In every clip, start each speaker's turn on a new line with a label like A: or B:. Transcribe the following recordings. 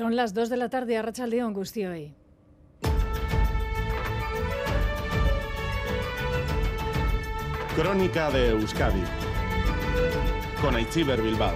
A: Son las 2 de la tarde a Rachaldeón, hoy.
B: Crónica de Euskadi con Aichiber Bilbao.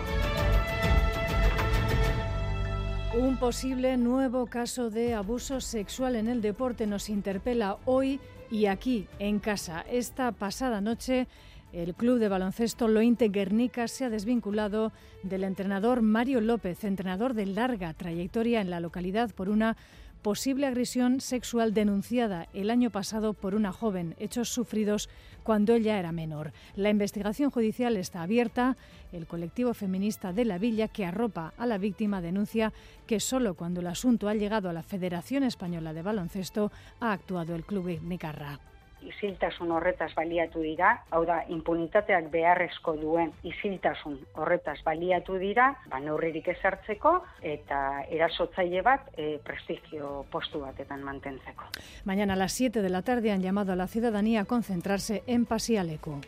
A: Un posible nuevo caso de abuso sexual en el deporte nos interpela hoy y aquí en casa. Esta pasada noche el club de baloncesto Lointe Guernica se ha desvinculado del entrenador Mario López, entrenador de larga trayectoria en la localidad por una posible agresión sexual denunciada el año pasado por una joven, hechos sufridos cuando ella era menor. La investigación judicial está abierta. El colectivo feminista de la Villa, que arropa a la víctima, denuncia que solo cuando el asunto ha llegado a la Federación Española de Baloncesto ha actuado el club Nicarra
C: isiltasun horretaz baliatu dira, hau da, impunitateak beharrezko duen isiltasun horretaz baliatu dira, ba, neurririk ezartzeko eta erasotzaile bat e, prestigio postu batetan mantentzeko.
A: Mañana a las 7 de la tarde han llamado a la ciudadanía a concentrarse en Pasialeco.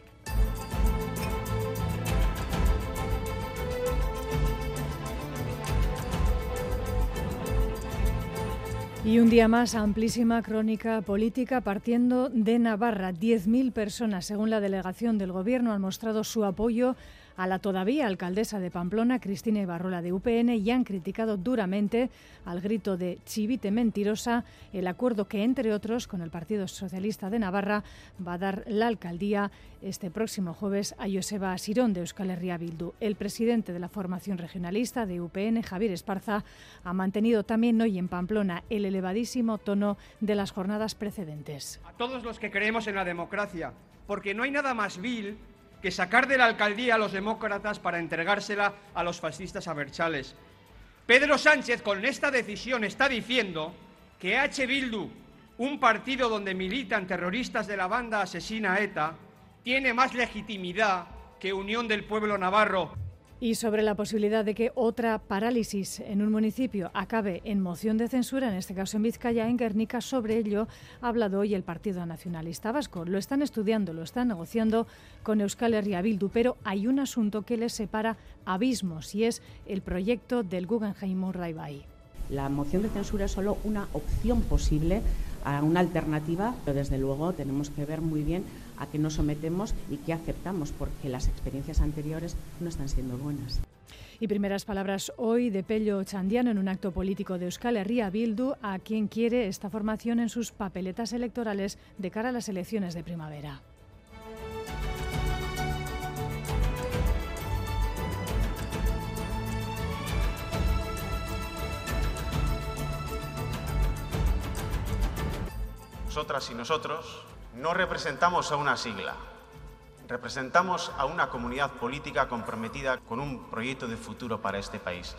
A: Y un día más, amplísima crónica política partiendo de Navarra. 10.000 personas, según la delegación del Gobierno, han mostrado su apoyo a la todavía alcaldesa de Pamplona, Cristina Ibarrola de UPN, y han criticado duramente, al grito de chivite mentirosa, el acuerdo que, entre otros, con el Partido Socialista de Navarra, va a dar la alcaldía este próximo jueves a Joseba Asirón de Euskal Herria Bildu. El presidente de la formación regionalista de UPN, Javier Esparza, ha mantenido también hoy en Pamplona el elevadísimo tono de las jornadas precedentes.
D: A todos los que creemos en la democracia, porque no hay nada más vil que sacar de la alcaldía a los demócratas para entregársela a los fascistas aberchales. Pedro Sánchez con esta decisión está diciendo que H. Bildu, un partido donde militan terroristas de la banda asesina ETA, tiene más legitimidad que Unión del Pueblo Navarro.
A: Y sobre la posibilidad de que otra parálisis en un municipio acabe en moción de censura, en este caso en Vizcaya, en Guernica, sobre ello ha hablado hoy el Partido Nacionalista Vasco. Lo están estudiando, lo están negociando con Euskal Herria Bildu, pero hay un asunto que les separa abismos y es el proyecto del Guggenheim Urdaibai.
E: La moción de censura es solo una opción posible a una alternativa, pero desde luego tenemos que ver muy bien a qué nos sometemos y qué aceptamos, porque las experiencias anteriores no están siendo buenas.
A: Y primeras palabras hoy de Pello Chandiano en un acto político de Euskal Herria Bildu, a quien quiere esta formación en sus papeletas electorales de cara a las elecciones de primavera.
F: nosotras y nosotros, no representamos a una sigla, representamos a una comunidad política comprometida con un proyecto de futuro para este país.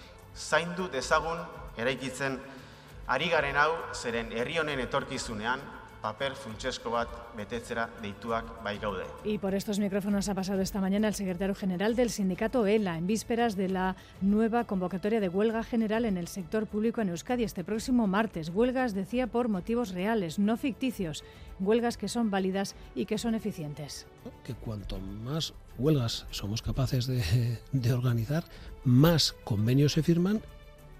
F: Paper funtsezko bat betetzera deituak bai gaude.
A: Y por estos micrófonos ha pasado esta mañana el secretario general del sindicato ELA en vísperas de la nueva convocatoria de huelga general en el sector público en Euskadi este próximo martes. Huelgas, decía, por motivos reales, no ficticios. Huelgas que son válidas y que son eficientes.
G: Que cuanto más huelgas somos capaces de, de organizar, más convenios se firman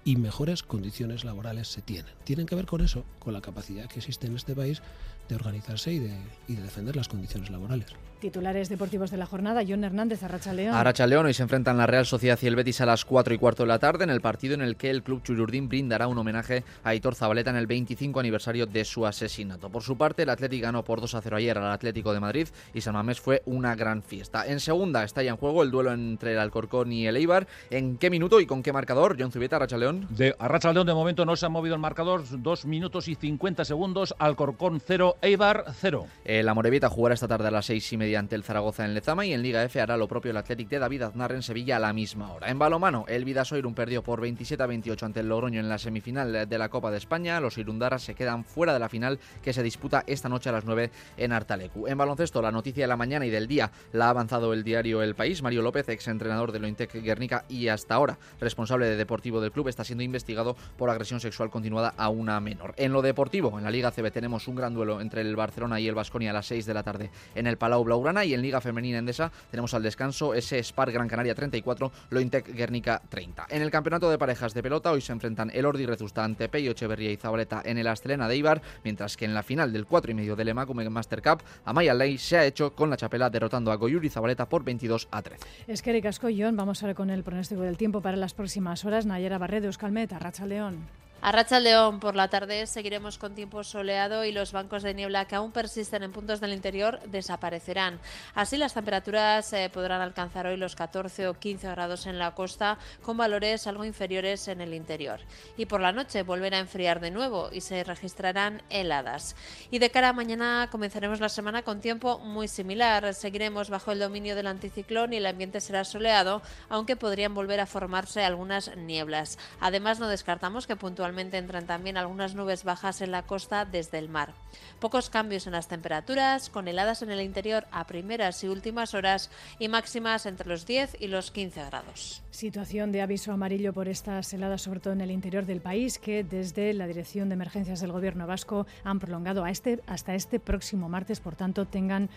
G: y mejores condiciones laborales se tienen. Tienen que ver con eso, con la capacidad que existe en este país de organizarse y de, y de defender las condiciones laborales.
A: Titulares deportivos de la jornada, John Hernández, Arracha León.
H: Arracha León, hoy se enfrentan la Real Sociedad y el Betis a las 4 y cuarto de la tarde en el partido en el que el club Chururdín brindará un homenaje a Hitor Zabaleta en el 25 aniversario de su asesinato. Por su parte, el Atlético ganó por 2 a 0 ayer al Atlético de Madrid y San Mamés fue una gran fiesta. En segunda está ya en juego el duelo entre el Alcorcón y el Eibar. ¿En qué minuto y con qué marcador? John Zubeta, Arracha León.
I: De Arracha León de momento no se ha movido el marcador, 2 minutos y 50 segundos, Alcorcón 0, Eibar 0.
H: la Morevita jugará esta tarde a las 6 y media ante el Zaragoza en Lezama y en Liga F hará lo propio el Athletic de David Aznar en Sevilla a la misma hora. En balomano, el Vidasoirun perdió por 27 a 28 ante el Logroño en la semifinal de la Copa de España. Los Irundaras se quedan fuera de la final que se disputa esta noche a las 9 en Artalecu. En baloncesto, la noticia de la mañana y del día la ha avanzado el diario El País. Mario López, ex entrenador de Lointec Guernica y hasta ahora responsable de deportivo del club, está siendo investigado por agresión sexual continuada a una menor. En lo deportivo, en la Liga CB tenemos un gran duelo entre el Barcelona y el Vasconia a las 6 de la tarde en el Palau Blaugrana y en Liga Femenina Endesa tenemos al descanso ese Spar Gran Canaria 34, Lointec Guernica 30. En el campeonato de parejas de pelota hoy se enfrentan el Ordi Rezusta ante Peyo Echeverría y Zabaleta en el Astelena de Ibar, mientras que en la final del 4 y medio del Emacume Master Cup, Amaya Ley se ha hecho con la chapela derrotando a Goyuri Zabaleta por 22 a 13.
A: Es que John, vamos ahora con el pronóstico del tiempo para las próximas horas. Nayera Barredo, Euskalmet, calcetarras
J: A Racha León por la tarde seguiremos con tiempo soleado y los bancos de niebla que aún persisten en puntos del interior desaparecerán. Así las temperaturas eh, podrán alcanzar hoy los 14 o 15 grados en la costa con valores algo inferiores en el interior. Y por la noche volverá a enfriar de nuevo y se registrarán heladas. Y de cara a mañana comenzaremos la semana con tiempo muy similar. Seguiremos bajo el dominio del anticiclón y el ambiente será soleado, aunque podrían volver a formarse algunas nieblas. Además no descartamos que puntualmente entran también algunas nubes bajas en la costa desde el mar. Pocos cambios en las temperaturas, con heladas en el interior a primeras y últimas horas y máximas entre los 10 y los 15 grados.
A: Situación de aviso amarillo por estas heladas, sobre todo en el interior del país, que desde la Dirección de Emergencias del Gobierno vasco han prolongado a este, hasta este próximo martes. Por tanto, tengan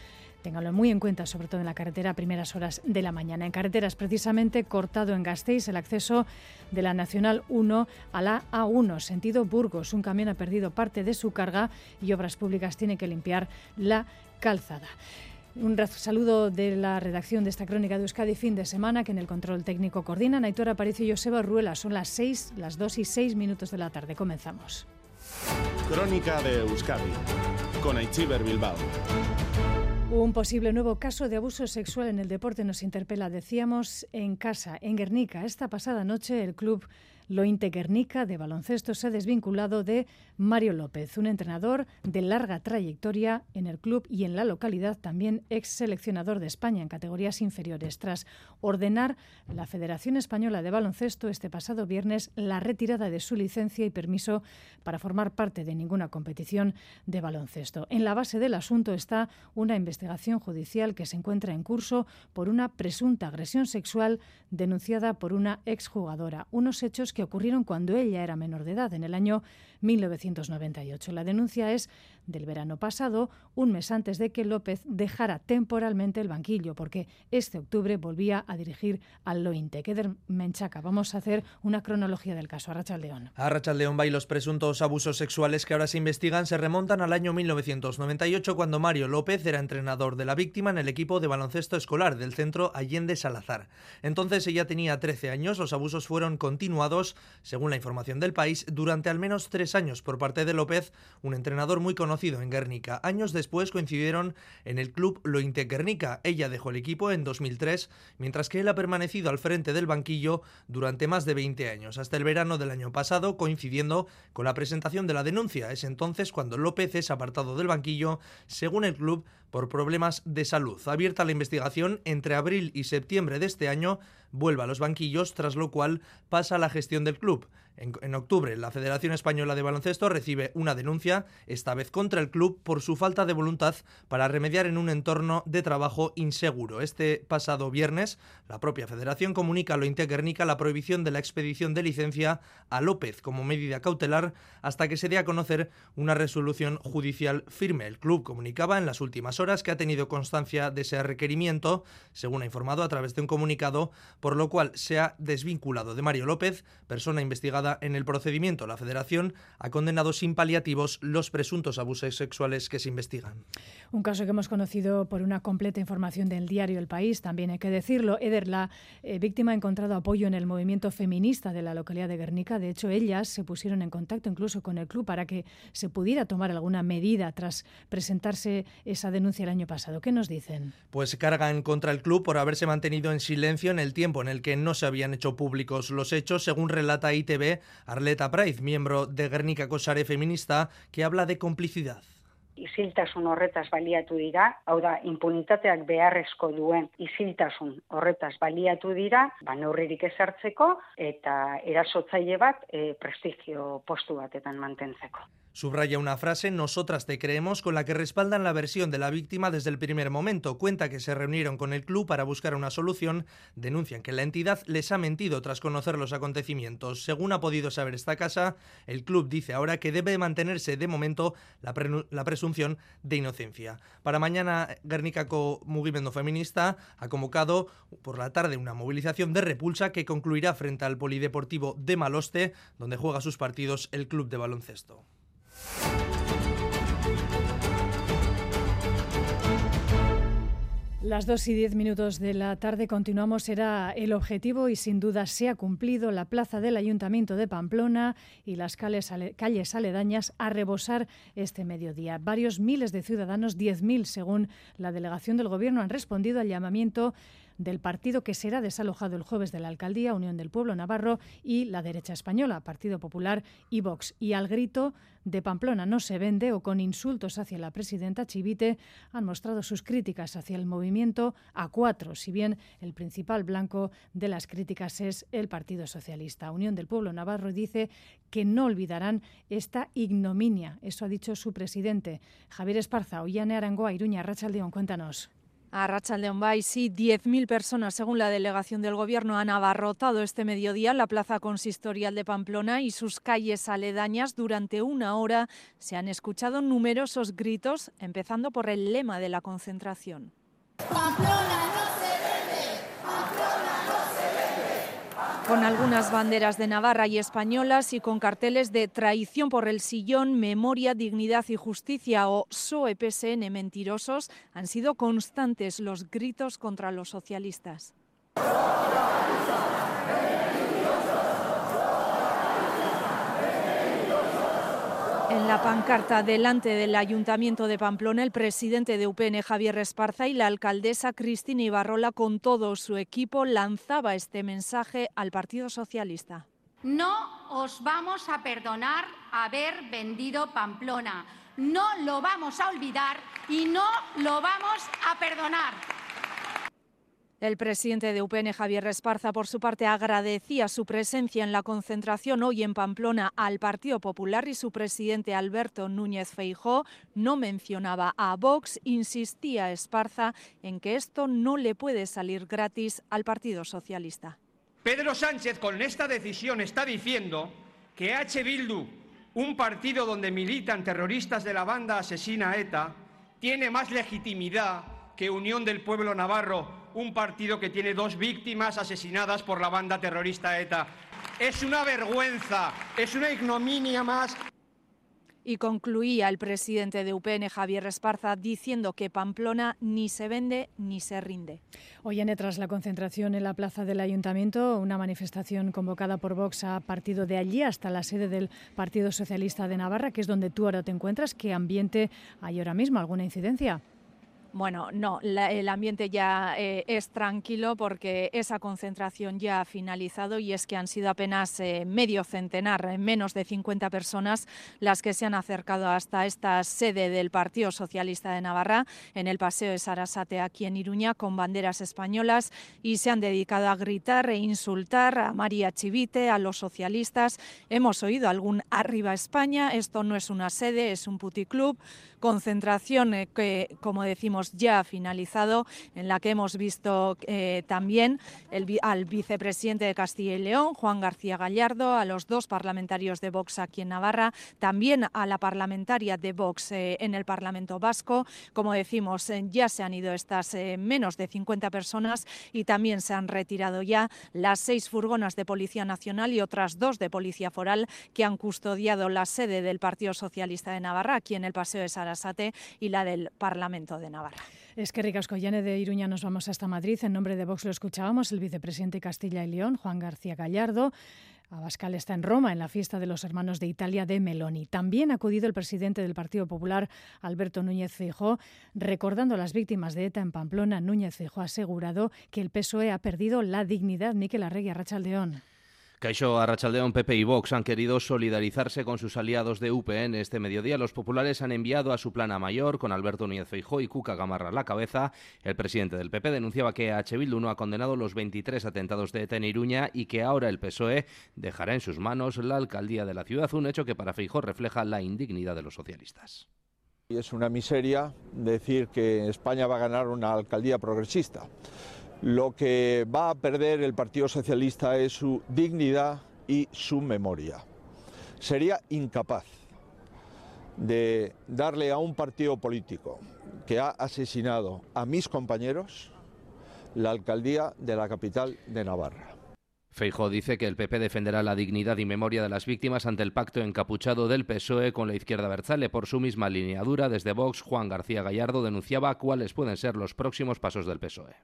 A: Ténganlo muy en cuenta, sobre todo en la carretera a primeras horas de la mañana. En carreteras, precisamente, cortado en Gasteiz el acceso de la Nacional 1 a la A1, sentido Burgos. Un camión ha perdido parte de su carga y Obras Públicas tiene que limpiar la calzada. Un saludo de la redacción de esta crónica de Euskadi fin de semana, que en el control técnico coordinan Aitor Aparicio y Joseba Ruela. Son las 6, las 2 y 6 minutos de la tarde. Comenzamos.
B: Crónica de Euskadi con Aichiber Bilbao.
A: Un posible nuevo caso de abuso sexual en el deporte nos interpela, decíamos, en casa, en Guernica. Esta pasada noche el club Lointe Guernica de baloncesto se ha desvinculado de Mario López, un entrenador de larga trayectoria en el club y en la localidad, también ex seleccionador de España en categorías inferiores, tras ordenar la Federación Española de Baloncesto este pasado viernes la retirada de su licencia y permiso para formar parte de ninguna competición de baloncesto. En la base del asunto está una investigación judicial que se encuentra en curso por una presunta agresión sexual denunciada por una exjugadora, unos hechos que ocurrieron cuando ella era menor de edad, en el año 1998. La denuncia es del verano pasado, un mes antes de que López dejara temporalmente el banquillo, porque este octubre volvía a dirigir al Lointe. Keder Menchaca, vamos a hacer una cronología del caso. Arrachaldeón.
K: Arrachaldeón va y los presuntos abusos sexuales que ahora se investigan se remontan al año 1998, cuando Mario López era entrenador de la víctima en el equipo de baloncesto escolar del centro Allende Salazar. Entonces ella tenía 13 años, los abusos fueron continuados, según la información del país, durante al menos tres años por parte de López, un entrenador muy conocido en Guernica. Años después coincidieron en el club Lointe Guernica. Ella dejó el equipo en 2003, mientras que él ha permanecido al frente del banquillo durante más de 20 años, hasta el verano del año pasado, coincidiendo con la presentación de la denuncia. Es entonces cuando López es apartado del banquillo, según el club, por problemas de salud. Abierta la investigación entre abril y septiembre de este año, vuelve a los banquillos, tras lo cual pasa a la gestión del club. En, octubre, la Federación Española de Baloncesto recibe una denuncia, esta vez contra el club, por su falta de voluntad para remediar en un entorno de trabajo inseguro. Este pasado viernes, la propia Federación comunica a lo Guernica la prohibición de la expedición de licencia a López como medida cautelar hasta que se dé a conocer una resolución judicial firme. El club comunicaba en las últimas horas que ha tenido constancia de ese requerimiento, según ha informado a través de un comunicado, por lo cual se ha desvinculado de Mario López, persona investigada en el procedimiento. La Federación ha condenado sin paliativos los presuntos abusos sexuales que se investigan.
A: Un caso que hemos conocido por una completa información del diario El País, también hay que decirlo. Eder, la eh, víctima ha encontrado apoyo en el movimiento feminista de la localidad de Guernica. De hecho, ellas se pusieron en contacto incluso con el club para que se pudiera tomar alguna medida tras presentarse esa denuncia el año pasado. ¿Qué nos dicen?
K: Pues cargan contra el club por haberse mantenido en silencio en el tiempo en el que no se habían hecho públicos los hechos, según relata ITV Arleta Praiz, miembro de Guernica Kosare Feminista, que habla de complicidad.
C: Isiltasun horretaz baliatu dira, hau da, impunitateak beharrezko duen isiltasun horretaz baliatu dira, ba, neurririk ezartzeko eta erasotzaile bat e, prestigio postu batetan mantentzeko.
K: Subraya una frase, nosotras te creemos, con la que respaldan la versión de la víctima desde el primer momento. Cuenta que se reunieron con el club para buscar una solución. Denuncian que la entidad les ha mentido tras conocer los acontecimientos. Según ha podido saber esta casa, el club dice ahora que debe mantenerse de momento la, presunción de inocencia. Para mañana, Guernicaco Movimiento Feminista ha convocado por la tarde una movilización de repulsa que concluirá frente al Polideportivo de Maloste, donde juega sus partidos el club de baloncesto.
A: Las dos y diez minutos de la tarde continuamos. Era el objetivo y sin duda se ha cumplido la plaza del Ayuntamiento de Pamplona y las calles, calles aledañas a rebosar este mediodía. Varios miles de ciudadanos, 10.000 según la delegación del Gobierno, han respondido al llamamiento del partido que será desalojado el jueves de la Alcaldía, Unión del Pueblo Navarro y la derecha española, Partido Popular y Vox. Y al grito de Pamplona no se vende o con insultos hacia la presidenta Chivite han mostrado sus críticas hacia el movimiento a cuatro, si bien el principal blanco de las críticas es el Partido Socialista. Unión del Pueblo Navarro dice que no olvidarán esta ignominia. Eso ha dicho su presidente. Javier Esparza, Ollane Arangoa, Iruña, Rachaldeón, cuéntanos.
L: A Rachaldeón Bay, sí, 10.000 personas, según la delegación del Gobierno, han abarrotado este mediodía la plaza consistorial de Pamplona y sus calles aledañas. Durante una hora se han escuchado numerosos gritos, empezando por el lema de la concentración. ¡Pamplona! Con algunas banderas de Navarra y españolas y con carteles de traición por el sillón, memoria, dignidad y justicia o SOE PSN mentirosos, han sido constantes los gritos contra los socialistas. En la pancarta delante del Ayuntamiento de Pamplona, el presidente de UPN, Javier Esparza, y la alcaldesa Cristina Ibarrola, con todo su equipo, lanzaba este mensaje al Partido Socialista.
M: No os vamos a perdonar haber vendido Pamplona. No lo vamos a olvidar y no lo vamos a perdonar.
L: El presidente de UPN, Javier Esparza, por su parte, agradecía su presencia en la concentración hoy en Pamplona al Partido Popular y su presidente Alberto Núñez Feijó no mencionaba a Vox. Insistía Esparza en que esto no le puede salir gratis al Partido Socialista.
D: Pedro Sánchez con esta decisión está diciendo que H. Bildu, un partido donde militan terroristas de la banda asesina ETA, tiene más legitimidad que Unión del Pueblo Navarro un partido que tiene dos víctimas asesinadas por la banda terrorista ETA. Es una vergüenza, es una ignominia más.
L: Y concluía el presidente de UPN, Javier Esparza, diciendo que Pamplona ni se vende ni se rinde.
A: Hoy, en tras la concentración en la plaza del Ayuntamiento, una manifestación convocada por Vox ha partido de allí hasta la sede del Partido Socialista de Navarra, que es donde tú ahora te encuentras. ¿Qué ambiente hay ahora mismo? ¿Alguna incidencia?
L: Bueno, no, el ambiente ya eh, es tranquilo porque esa concentración ya ha finalizado y es que han sido apenas eh, medio centenar, eh, menos de 50 personas las que se han acercado hasta esta sede del Partido Socialista de Navarra en el Paseo de Sarasate aquí en Iruña con banderas españolas y se han dedicado a gritar e insultar a María Chivite, a los socialistas. Hemos oído algún arriba España, esto no es una sede, es un puticlub concentración que, como decimos, ya ha finalizado, en la que hemos visto eh, también al vicepresidente de Castilla y León, Juan García Gallardo, a los dos parlamentarios de Vox aquí en Navarra, también a la parlamentaria de Vox eh, en el Parlamento Vasco. Como decimos, ya se han ido estas menos de 50 personas y también se han retirado ya las seis furgonas de Policía Nacional y otras dos de Policía Foral que han custodiado la sede del Partido Socialista de Navarra aquí en el Paseo de Sara y la del Parlamento de Navarra.
A: Es que Ricasco de Iruña nos vamos hasta Madrid. En nombre de Vox lo escuchábamos el vicepresidente Castilla y León, Juan García Gallardo. Abascal está en Roma en la fiesta de los hermanos de Italia de Meloni. También ha acudido el presidente del Partido Popular, Alberto Núñez Feijóo, recordando a las víctimas de ETA en Pamplona. Núñez Feijóo ha asegurado que el PSOE ha perdido la dignidad. Miquel Arregui, Arrachaldeón.
N: Caixo Arrachaldeón, Pepe y Vox han querido solidarizarse con sus aliados de UPN este mediodía. Los populares han enviado a su plana mayor, con Alberto Núñez Feijó y Cuca Gamarra a la cabeza. El presidente del PP denunciaba que H. Bildu no ha condenado los 23 atentados de ETA en Iruña y que ahora el PSOE dejará en sus manos la alcaldía de la ciudad, un hecho que para Feijó refleja la indignidad de los socialistas.
O: Es una miseria decir que España va a ganar una alcaldía progresista. Lo que va a perder el Partido Socialista es su dignidad y su memoria. Sería incapaz de darle a un partido político que ha asesinado a mis compañeros la alcaldía de la capital de Navarra.
N: Feijóo dice que el PP defenderá la dignidad y memoria de las víctimas ante el pacto encapuchado del PSOE con la izquierda Berzale. Por su misma lineadura, desde Vox, Juan García Gallardo denunciaba cuáles pueden ser los próximos pasos del PSOE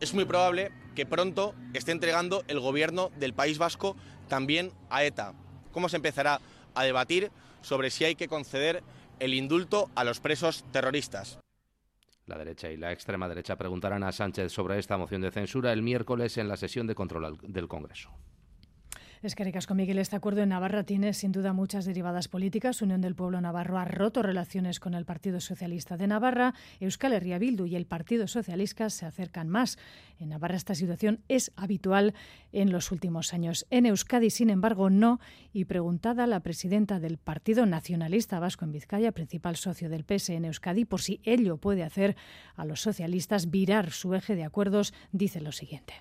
P: es muy probable que pronto esté entregando el gobierno del País Vasco también a ETA. ¿Cómo se empezará a debatir sobre si hay que conceder el indulto a los presos terroristas?
N: La derecha y la extrema derecha preguntarán a Sánchez sobre esta moción de censura el miércoles en la sesión de control del Congreso.
A: Es que con Miguel, este acuerdo en Navarra tiene sin duda muchas derivadas políticas. Unión del Pueblo Navarro ha roto relaciones con el Partido Socialista de Navarra. Euskal Herria Bildu y el Partido Socialista se acercan más. En Navarra esta situación es habitual en los últimos años. En Euskadi, sin embargo, no. Y preguntada la presidenta del Partido Nacionalista Vasco en Vizcaya, principal socio del PS en Euskadi, por si ello puede hacer a los socialistas virar su eje de acuerdos, dice lo siguiente.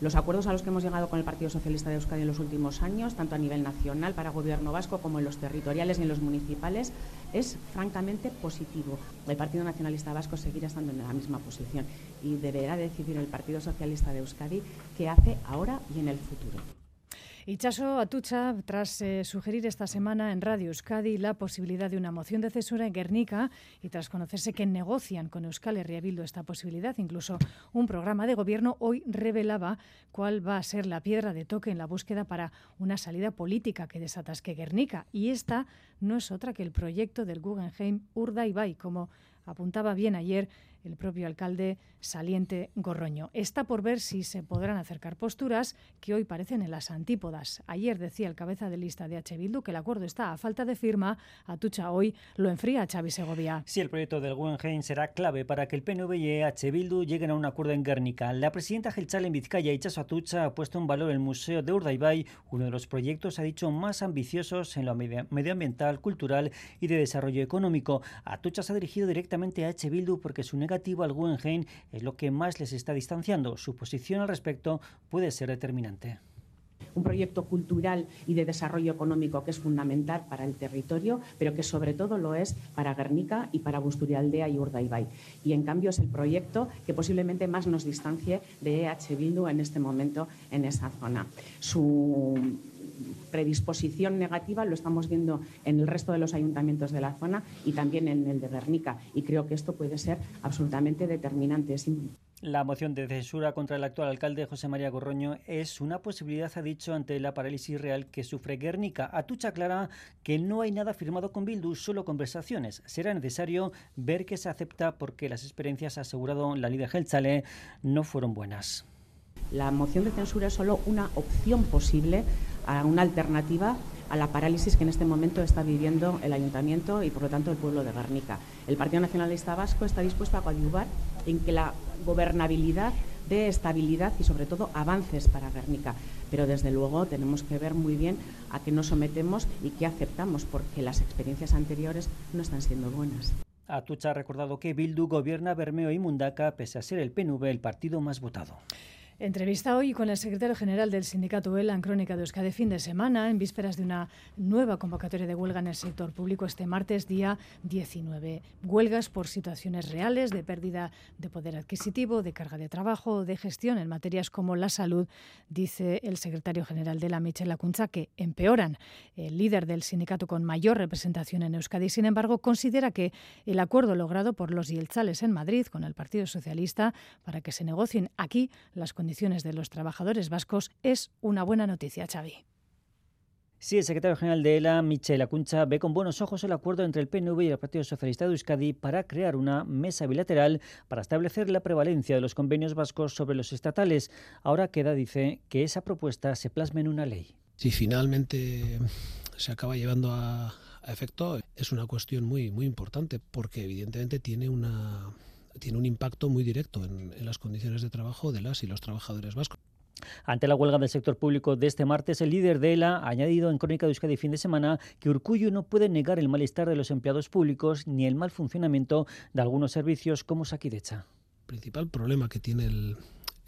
E: Los acuerdos a los que hemos llegado con el Partido Socialista de Euskadi en los últimos años, tanto a nivel nacional para Gobierno vasco como en los territoriales y en los municipales, es francamente positivo. El Partido Nacionalista Vasco seguirá estando en la misma posición y deberá decidir el Partido Socialista de Euskadi qué hace ahora y en el futuro.
A: Ichaso Atucha, tras eh, sugerir esta semana en Radio Euskadi la posibilidad de una moción de censura en Guernica y tras conocerse que negocian con Euskal Herria esta posibilidad, incluso un programa de gobierno, hoy revelaba cuál va a ser la piedra de toque en la búsqueda para una salida política que desatasque Guernica. Y esta no es otra que el proyecto del Guggenheim Urdaibai, como apuntaba bien ayer el propio alcalde saliente Gorroño. Está por ver si se podrán acercar posturas que hoy parecen en las antípodas. Ayer decía el cabeza de lista de H. Bildu que el acuerdo está a falta de firma. Atucha hoy lo enfría a Xavi Segovia.
Q: Sí, el proyecto del Guggenheim será clave para que el PNV y H. Bildu lleguen a un acuerdo en Guernica. La presidenta Gelchal en Vizcaya, Ichaso Atucha, ha puesto en valor el Museo de Urdaibai, uno de los proyectos, ha dicho, más ambiciosos en lo medioambiental, cultural y de desarrollo económico. Atucha se ha dirigido directamente a H. Bildu porque su negativo al Guggenheim es lo que más les está distanciando. Su posición al respecto puede ser determinante
E: un proyecto cultural y de desarrollo económico que es fundamental para el territorio, pero que sobre todo lo es para Guernica y para Busturialdea y Urdaibai. Y en cambio es el proyecto que posiblemente más nos distancie de EH Bildu en este momento en esa zona. Su predisposición negativa lo estamos viendo en el resto de los ayuntamientos de la zona y también en el de Guernica. Y creo que esto puede ser absolutamente determinante.
Q: La moción de censura contra el actual alcalde José María Gorroño es una posibilidad, ha dicho, ante la parálisis real que sufre Guernica. Atucha aclara que no hay nada firmado con Bildu, solo conversaciones. Será necesario ver qué se acepta porque las experiencias, ha asegurado la líder Gelchale, no fueron buenas.
E: La moción de censura es solo una opción posible, una alternativa a la parálisis que en este momento está viviendo el Ayuntamiento y, por lo tanto, el pueblo de Guernica. El Partido Nacionalista Vasco está dispuesto a coadyuvar en que la gobernabilidad dé estabilidad y, sobre todo, avances para Guernica. Pero, desde luego, tenemos que ver muy bien a qué nos sometemos y qué aceptamos, porque las experiencias anteriores no están siendo buenas.
Q: Atucha ha recordado que Bildu gobierna Bermeo y Mundaca, pese a ser el PNV el partido más votado.
A: Entrevista hoy con el secretario general del sindicato ELA en Crónica de Euskadi fin de semana, en vísperas de una nueva convocatoria de huelga en el sector público este martes, día 19. Huelgas por situaciones reales de pérdida de poder adquisitivo, de carga de trabajo, de gestión en materias como la salud, dice el secretario general de la Michel Acuncha, que empeoran. El líder del sindicato con mayor representación en Euskadi, sin embargo, considera que el acuerdo logrado por los Yelchales en Madrid con el Partido Socialista para que se negocien aquí las condiciones de los trabajadores vascos es una buena noticia, Xavi.
Q: Sí, el secretario general de ELA, Michel Acuncha, ve con buenos ojos el acuerdo entre el PNV y el Partido Socialista de Euskadi para crear una mesa bilateral para establecer la prevalencia de los convenios vascos sobre los estatales. Ahora queda, dice, que esa propuesta se plasme en una ley.
G: Si finalmente se acaba llevando a, a efecto, es una cuestión muy, muy importante porque evidentemente tiene una tiene un impacto muy directo en, en las condiciones de trabajo de las y los trabajadores vascos.
Q: Ante la huelga del sector público de este martes, el líder de ELA ha añadido en Crónica de Euskadi fin de semana que Urcuyo no puede negar el malestar de los empleados públicos ni el mal funcionamiento de algunos servicios como Saquidecha.
G: El principal problema que tiene el,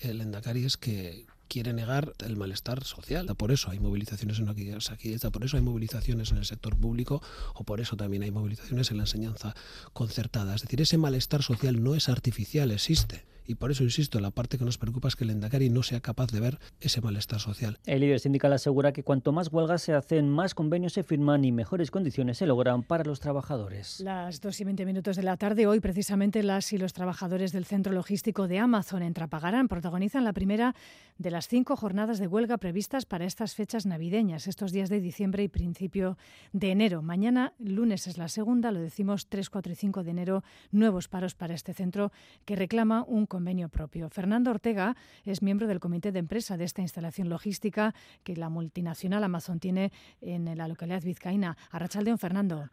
G: el Endacari es que quiere negar el malestar social. Por eso hay movilizaciones en Saquidecha, por eso hay movilizaciones en el sector público o por eso también hay movilizaciones en la enseñanza concertada. Es decir, ese malestar social no es artificial, existe y por eso insisto, la parte que nos preocupa es que el Endacari no sea capaz de ver ese malestar social.
Q: El líder sindical asegura que cuanto más huelgas se hacen, más convenios se firman y mejores condiciones se logran para los trabajadores.
A: Las 2 y 20 minutos de la tarde, hoy precisamente las y los trabajadores del centro logístico de Amazon en Trapagarán protagonizan la primera de las cinco jornadas de huelga previstas para estas fechas navideñas, estos días de diciembre y principio de enero. Mañana, lunes, es la segunda, lo decimos 3, 4 y 5 de enero, nuevos paros para este centro que reclama un convenio propio. Fernando Ortega es miembro del comité de empresa de esta instalación logística que la multinacional Amazon tiene en la localidad vizcaína. Arrachaldeón, Fernando.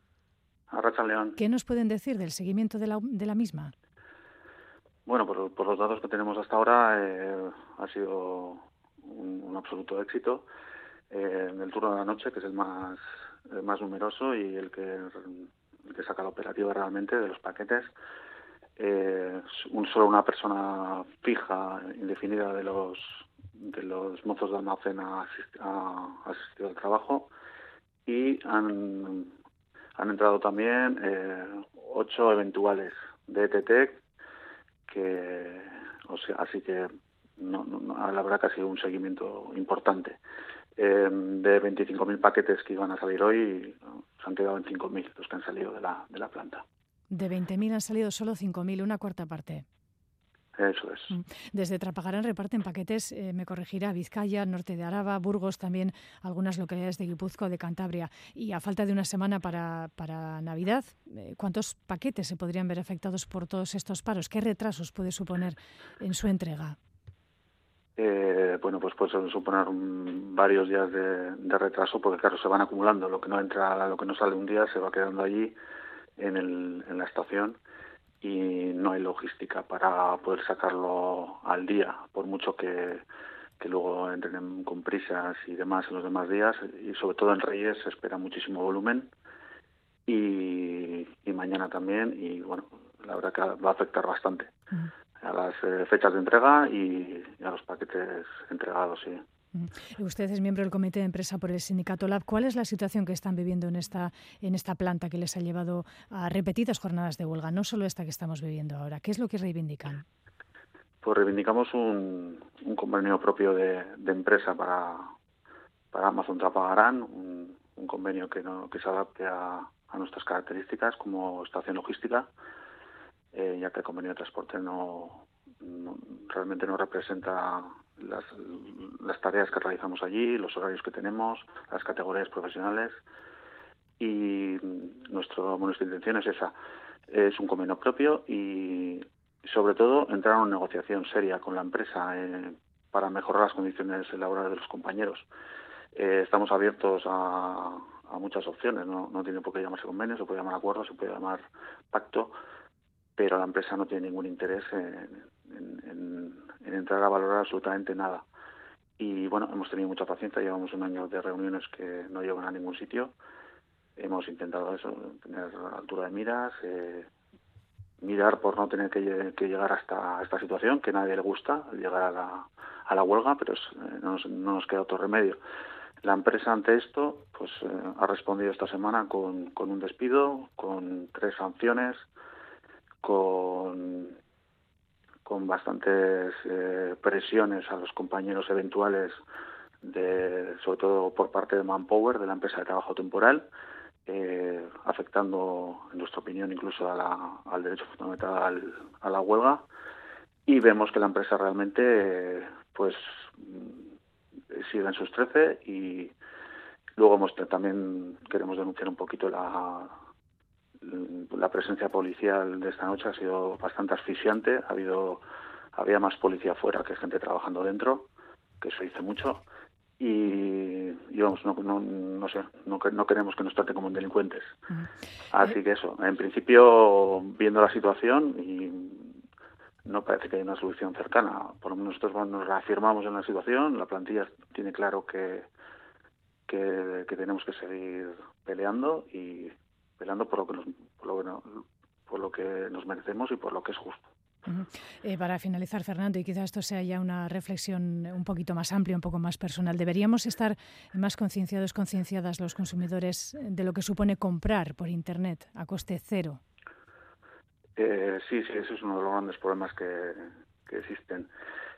R: Arrachaldeón.
A: ¿Qué nos pueden decir del seguimiento de la, de la misma?
R: Bueno, por, por, los datos que tenemos hasta ahora, eh, ha sido un, un absoluto éxito. Eh, en el turno de la noche, que es el más, el más numeroso y el que, el que saca la operativa realmente de los paquetes, eh, un solo una persona fija, indefinida de los de los mozos de almacén ha, asistido al trabajo. Y han, han entrado también eh, ocho eventuales de ETT que o sea así que no, no, la verdad que ha sido un seguimiento importante. Eh, de 25.000 paquetes que iban a salir hoy se han quedado en 5.000 los que han salido de la, de la planta
A: de 20.000 han salido solo 5.000, una cuarta parte.
R: Eso es.
A: Desde Trapagarán reparten paquetes, eh, me corregirá, Vizcaya, norte de Araba, Burgos, también algunas localidades de Guipúzcoa de Cantabria. Y a falta de una semana para, para Navidad, eh, ¿cuántos paquetes se podrían ver afectados por todos estos paros? ¿Qué retrasos puede suponer en su entrega?
R: Eh, bueno, pues puede suponer varios días de, de, retraso porque, claro, se van acumulando. Lo que no entra, lo que no sale un día se va quedando allí en, el, en la estación y no hay logística para poder sacarlo al día, por mucho que, que luego entren con prisas y demás en los demás días, y sobre todo en Reyes se espera muchísimo volumen y, y mañana también, y bueno, la verdad que va a afectar bastante mm. a las eh, fechas de entrega y, y, a los paquetes entregados, sí.
A: Usted es miembro del comité de empresa por el sindicato Lab. ¿Cuál es la situación que están viviendo en esta, en esta planta que les ha llevado a repetidas jornadas de huelga, no solo esta que estamos viviendo ahora? ¿Qué es lo que reivindican?
R: Pues reivindicamos un, convenio propio de, empresa para, para Amazon Trapagarán, un, convenio que, no, que se adapte a, nuestras características como estación logística, eh, ya que el convenio de transporte no realmente no representa las, tareas que realizamos allí, los horarios que tenemos, las categorías profesionales y nuestro, nuestra intención es esa, es un convenio propio y sobre todo entrar en una negociación seria con la empresa eh, para mejorar las condiciones laborales de los compañeros. Eh, estamos abiertos a, muchas opciones, ¿no? no tiene por qué llamarse convenio, se puede llamar acuerdo, se puede llamar pacto, pero la empresa no tiene ningún interés en, en entrar a valorar absolutamente nada. Y bueno, hemos tenido mucha paciencia, llevamos un año de reuniones que no llevan a ningún sitio. Hemos intentado eso, tener altura de miras, eh, mirar por no tener que, llegar hasta esta situación, que a nadie le gusta llegar a la, a la huelga, pero es, eh, no, nos, no, nos, queda otro remedio. La empresa ante esto pues eh, ha respondido esta semana con, con un despido, con tres sanciones, con con bastantes eh, presiones a los compañeros eventuales, sobre todo por parte de Manpower, de la empresa de trabajo temporal, eh, afectando, en nuestra opinión, incluso al derecho fundamental al, a la huelga. Y vemos que la empresa realmente, pues, sigue en sus 13 y luego hemos, también queremos denunciar un poquito la, la presencia policial de esta noche ha sido bastante asfixiante. Ha habido, había más policía fuera que gente trabajando dentro, que eso dice mucho. y, y vamos, no, no, no sé, no, no queremos que nos traten como delincuentes. Así que eso, en principio, viendo la situación y no parece que haya una solución cercana. Por lo menos nosotros nos reafirmamos en la situación, la plantilla tiene claro que, que, que tenemos que seguir peleando y peleando por lo que nos, por lo que, no, por lo que nos merecemos y por lo que es justo.
A: Eh, para finalizar, Fernando, y quizás esto sea ya una reflexión un poquito más amplia, un poco más personal, ¿deberíamos estar más concienciados, concienciadas los consumidores de lo que supone comprar por Internet a coste cero?
R: Eh, sí, sí, eso es uno de los grandes problemas que, que existen.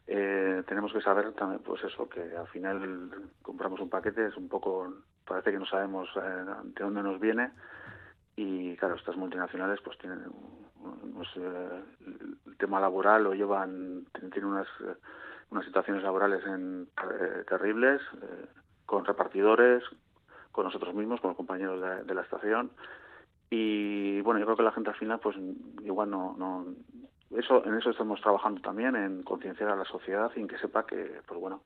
R: Eh, tenemos que saber también, pues eso, que al final compramos un paquete, es un poco, parece que no sabemos eh, de dónde nos viene y claro, estas multinacionales pues tienen pues, eh, el tema laboral lo llevan, tienen unas, unas situaciones laborales en, eh, terribles, eh, con repartidores, con nosotros mismos, con los compañeros de, de la estación. Y bueno, yo creo que la gente al final pues igual no, no eso en eso estamos trabajando también en concienciar a la sociedad y en que sepa que pues bueno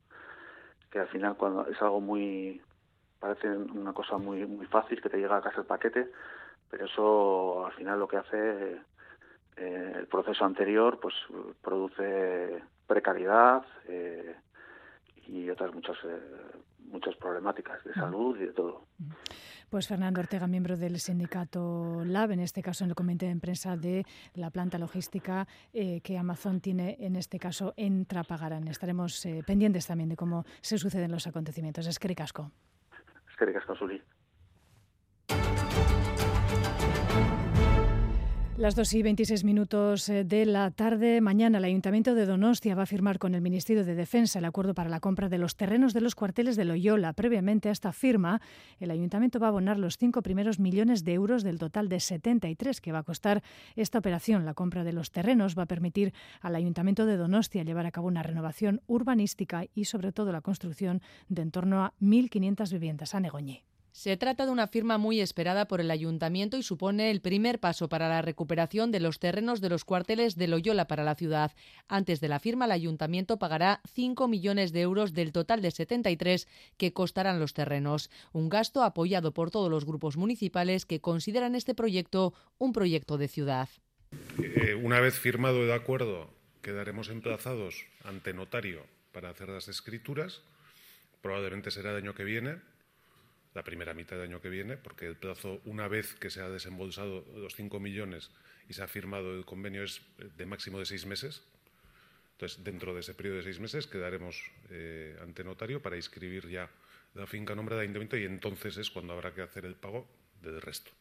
R: que al final cuando es algo muy parece una cosa muy muy fácil que te llega a casa el paquete pero eso al final lo que hace eh, el proceso anterior pues produce precariedad eh, y otras muchas eh, muchas problemáticas de salud y de todo.
A: Pues Fernando Ortega, miembro del sindicato LAB, en este caso en el comité de prensa de la planta logística eh, que Amazon tiene en este caso en Trapagarán. Estaremos eh, pendientes también de cómo se suceden los acontecimientos. Es que ricasco.
R: Es que ricasco, Suli.
A: Las 2 y 26 minutos eh, de la tarde. Mañana el Ayuntamiento de Donostia va a firmar con el Ministerio de Defensa el acuerdo para la compra de los terrenos de los cuarteles de Loyola. Previamente a esta firma, el Ayuntamiento va a abonar los cinco primeros millones de euros del total de 73 que va a costar esta operación. La compra de los terrenos va a permitir al Ayuntamiento de Donostia llevar a cabo una renovación urbanística y, sobre todo, la construcción de en torno a 1.500 viviendas. A Negoñé.
S: Se trata de una firma muy esperada por el ayuntamiento y supone el primer paso para la recuperación de los terrenos de los cuarteles de Loyola para la ciudad. Antes de la firma, el ayuntamiento pagará 5 millones de euros del total de 73 que costarán los terrenos. Un gasto apoyado por todos los grupos municipales que consideran este proyecto un proyecto de ciudad.
T: Eh, una vez firmado el acuerdo, quedaremos emplazados ante notario para hacer las escrituras. Probablemente será el año que viene la primera mitad del año que viene, porque el plazo, una vez que se ha desembolsado los 5 millones y se ha firmado el convenio, es de máximo de seis meses. Entonces, dentro de ese periodo de seis meses quedaremos eh, ante notario para inscribir ya la finca a nombre del ayuntamiento y entonces es cuando habrá que hacer el pago del resto.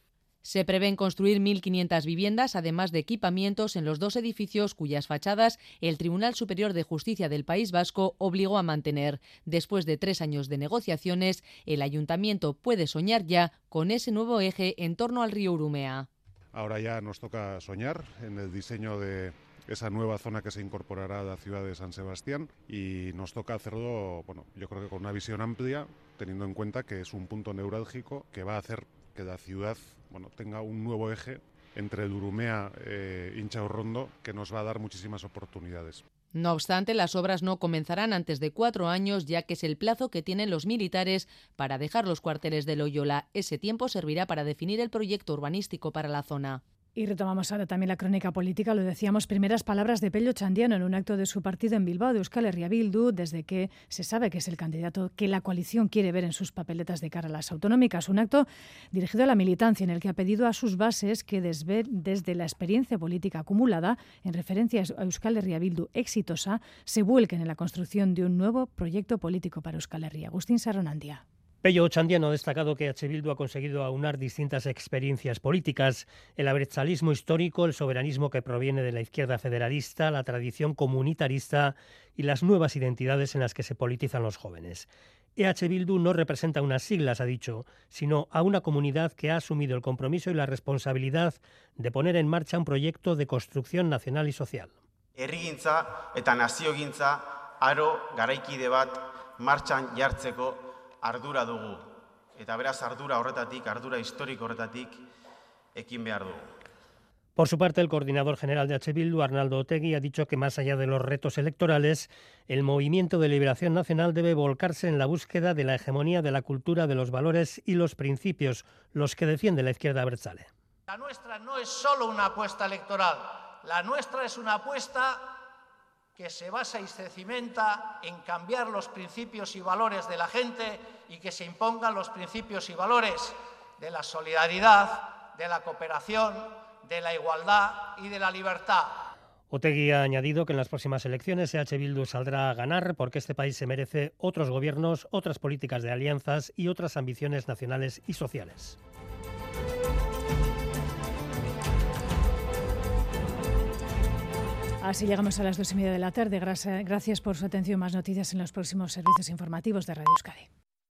S: Se prevén construir 1.500 viviendas, además de equipamientos en los dos edificios cuyas fachadas el Tribunal Superior de Justicia del País Vasco obligó a mantener. Después de tres años de negociaciones, el ayuntamiento puede soñar ya con ese nuevo eje en torno al río Urumea.
T: Ahora ya nos toca soñar en el diseño de esa nueva zona que se incorporará a la ciudad de San Sebastián y nos toca hacerlo, bueno, yo creo que con una visión amplia, teniendo en cuenta que es un punto neurálgico que va a hacer que la ciudad bueno, tenga un nuevo eje entre el Urumea e Hincha Rondo que nos va a dar muchísimas oportunidades.
S: No obstante, las obras no comenzarán antes de cuatro años, ya que es el plazo que tienen los militares para dejar los cuarteles de Loyola. Ese tiempo servirá para definir el proyecto urbanístico para la zona.
A: Y retomamos ahora también la crónica política. Lo decíamos, primeras palabras de Pello Chandiano en un acto de su partido en Bilbao de Euskal Herria Bildu, desde que se sabe que es el candidato que la coalición quiere ver en sus papeletas de cara a las autonómicas. Un acto dirigido a la militancia en el que ha pedido a sus bases que desde la experiencia política acumulada en referencia a Euskal Herria Bildu exitosa se vuelquen en la construcción de un nuevo proyecto político para Euskal Herria. Agustín Saronandia.
U: Pello Chandiano ha destacado que H. Bildu ha conseguido aunar distintas experiencias políticas, el abertzalismo histórico, el soberanismo que proviene de la izquierda federalista, la tradición comunitarista y las nuevas identidades en las que se politizan los jóvenes. EH Bildu no representa unas siglas, ha dicho, sino a una comunidad que ha asumido el compromiso y la responsabilidad de poner en marcha un proyecto de construcción nacional y social.
F: Herrigintza eta naziogintza aro garaikide bat martxan jartzeko ardura dugu. Eta beraz ardura horretatik, ardura historiko horretatik, ekin behar dugu.
U: Por su parte, el coordinador general de H. Bildu, Arnaldo Otegui, ha dicho que más allá de los retos electorales, el movimiento de liberación nacional debe volcarse en la búsqueda de la hegemonía de la cultura, de los valores y los principios, los que defiende la izquierda abertzale.
V: La nuestra no es solo una apuesta electoral, la nuestra es una apuesta que se basa y se cimenta en cambiar los principios y valores de la gente y que se impongan los principios y valores de la solidaridad, de la cooperación, de la igualdad y de la libertad.
U: Otegui ha añadido que en las próximas elecciones EH Bildu saldrá a ganar porque este país se merece otros gobiernos, otras políticas de alianzas y otras ambiciones nacionales y sociales.
A: Así llegamos a las dos y media de la tarde. Gracias por su atención. Más noticias en los próximos servicios informativos de Radio Euskadi.